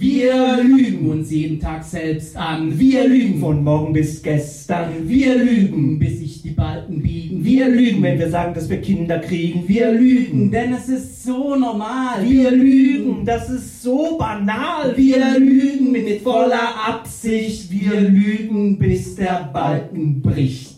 Wir lügen uns jeden Tag selbst an. Wir lügen Von morgen bis gestern. Wir lügen, bis sich die Balken biegen. Wir lügen, wenn wir sagen, dass wir Kinder kriegen. Wir lügen, denn es ist so normal. Wir lügen, das ist so banal. Wir lügen mit voller Absicht. Wir lügen, bis der Balken bricht.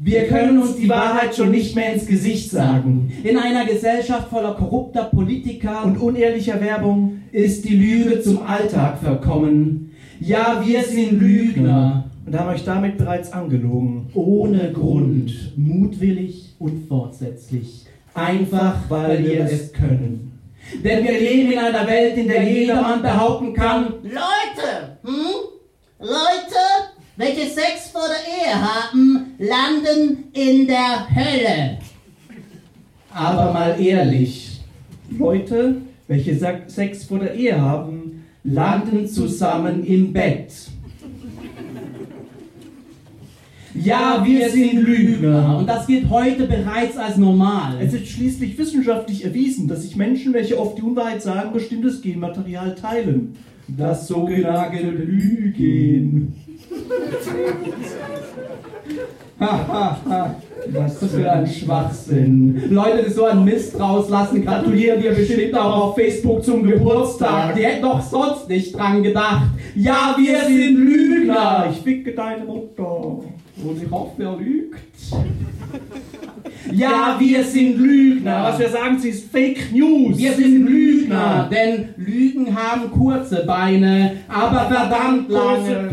Wir können uns die Wahrheit schon nicht mehr ins Gesicht sagen. In einer Gesellschaft voller korrupter Politiker Und unehrlicher Werbung. ist die Lüge zum Alltag verkommen. Ja, wir sind Lügner. Und haben euch damit bereits angelogen. Ohne Grund, mutwillig und fortsätzlich. Einfach, weil wir es können. Denn wir leben in einer Welt, in der jedermann behaupten kann, Leute, hm? Leute, welche Sex vor der Ehe haben, landen in der Hölle. aber mal ehrlich, Leute, welche Sex vor der Ehe haben, landen zusammen im Bett. Ja, wir sind Lügner und das gilt heute bereits als normal. Es ist schließlich wissenschaftlich erwiesen, dass sich Menschen, welche oft die Unwahrheit sagen, bestimmtes Genmaterial teilen. Das sogenannte Lügen. ha ha ha. Was für ein Schwachsinn. Leute, die so einen Mist rauslassen, gratulieren dir bestimmt auch auf Facebook zum Geburtstag. Die hätten doch sonst nicht dran gedacht. Ja, wir sind Lügner. Ich ficke deine Mutter. Und ich hoffe, er lügt. Ja, wir sind Lügner. Was wir sagen, sie ist Fake News. Wir sind Lügner, denn Lügen haben kurze Beine, aber verdammt lange.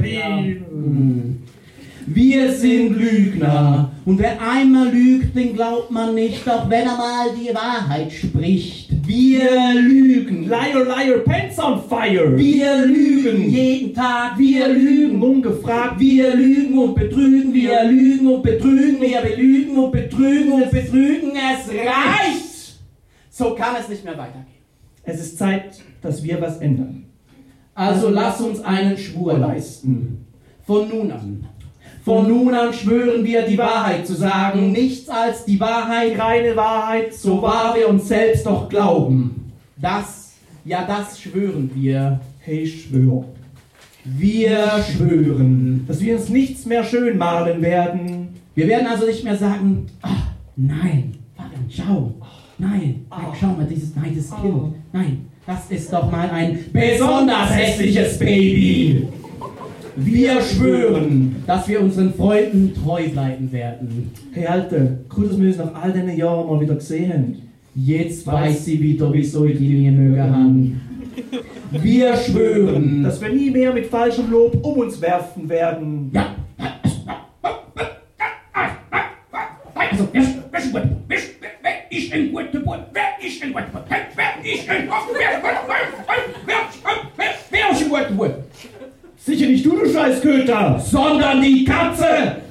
Wir sind Lügner. Und wer einmal lügt, den glaubt man nicht, auch wenn er mal die Wahrheit spricht. Wir lügen. Liar, liar, pants on fire. Wir lügen jeden Tag. Wir lügen ungefragt. Wir lügen und betrügen. Wir lügen und betrügen. Wir belügen und betrügen und betrügen. Es reicht. So kann es nicht mehr weitergehen. Es ist Zeit, dass wir was ändern. Also lass uns einen Schwur leisten. Von nun an. Von nun an schwören wir, die Wahrheit zu sagen. Nichts als die Wahrheit, reine Wahrheit, so wahr wir uns selbst doch glauben. Das, ja, das schwören wir. Hey, ich schwöre, Wir schwören. dass wir uns nichts mehr schön malen werden. Wir werden also nicht mehr sagen, ach, nein, Fabian, schau, nein, nein, schau mal, dieses, nein, dieses Kind, nein, das ist doch mal ein besonders hässliches Baby. Wir schwören, dass wir unseren Freunden treu bleiben werden. Hey, Alter, cool, dass wir uns nach all diesen Jahren mal wieder gesehen haben. Jetzt weiß sie wieder, wieso ich die möge haben. Wir schwören, Dass wir nie mehr mit falschem Lob um uns werfen werden. Ja. Also, wer, ist ein guter Bub? Wer, ist ein guter Bub? Wer ist ein guter Bub? Wer, ist ein wer, wer, wer, ist ein guter Bub? Sicher nicht du, du Scheißköter! Sondern die Katze!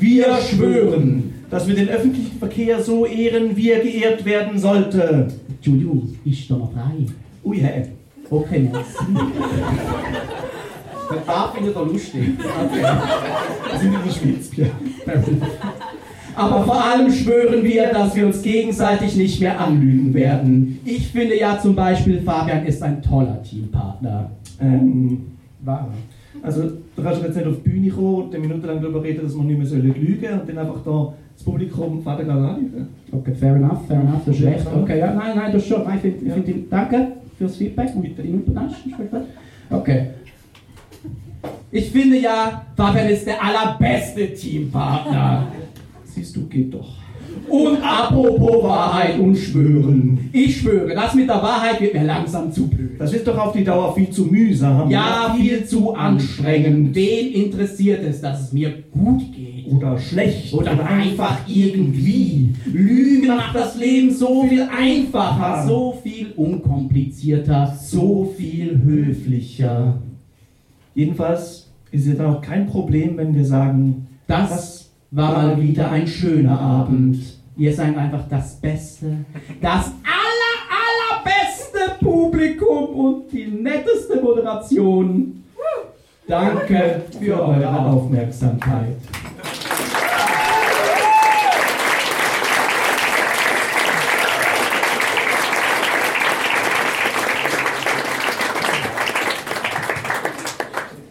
Wir schwören. Dass wir den öffentlichen Verkehr so ehren, wie er geehrt werden sollte. Entschuldigung, ist da noch frei? Ui, hey. Okay, merci. Da findet er lustig. Okay. Das sind die Schwitzbier. Aber vor allem schwören wir, dass wir uns gegenseitig nicht mehr anlügen werden. Ich finde ja zum Beispiel, Fabian ist ein toller Teampartner. Ähm, War also, du kannst jetzt nicht auf die Bühne kommen und eine Minute lang darüber reden, dass wir nicht mehr lügen und dann einfach da das Publikum Vater gerade anlügen. Okay, fair enough, fair enough, das ist recht. Okay, ja, nein, nein, das ist schon. Nein, ich finde, ich Ja. finde, danke fürs Feedback und ist gut. Okay. Ich finde ja, Fabian ist der allerbeste Teampartner. Siehst du, geht doch. Und apropos Wahrheit und Schwören. Ich schwöre, das mit der Wahrheit wird mir langsam zu blöd. Das ist doch auf die Dauer viel zu mühsam. Ja, viel zu anstrengend. Wen interessiert es, dass es mir gut geht? Oder schlecht. Oder einfach irgendwie. Lügen macht das Leben so viel einfacher, so viel unkomplizierter, so viel höflicher. Jedenfalls ist es dann auch kein Problem, wenn wir sagen, Das war mal wieder ein schöner Abend. Ihr seid einfach das Beste, das aller, allerbeste Publikum und die netteste Moderation. Danke für eure Aufmerksamkeit.